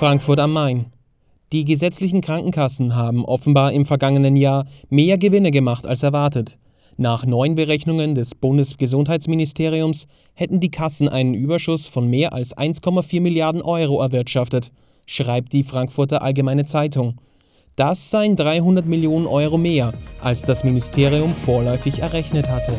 Frankfurt am Main. Die gesetzlichen Krankenkassen haben offenbar im vergangenen Jahr mehr Gewinne gemacht als erwartet. Nach neuen Berechnungen des Bundesgesundheitsministeriums hätten die Kassen einen Überschuss von mehr als 1,4 Milliarden Euro erwirtschaftet, schreibt die Frankfurter Allgemeine Zeitung. Das seien 300 Millionen Euro mehr, als das Ministerium vorläufig errechnet hatte.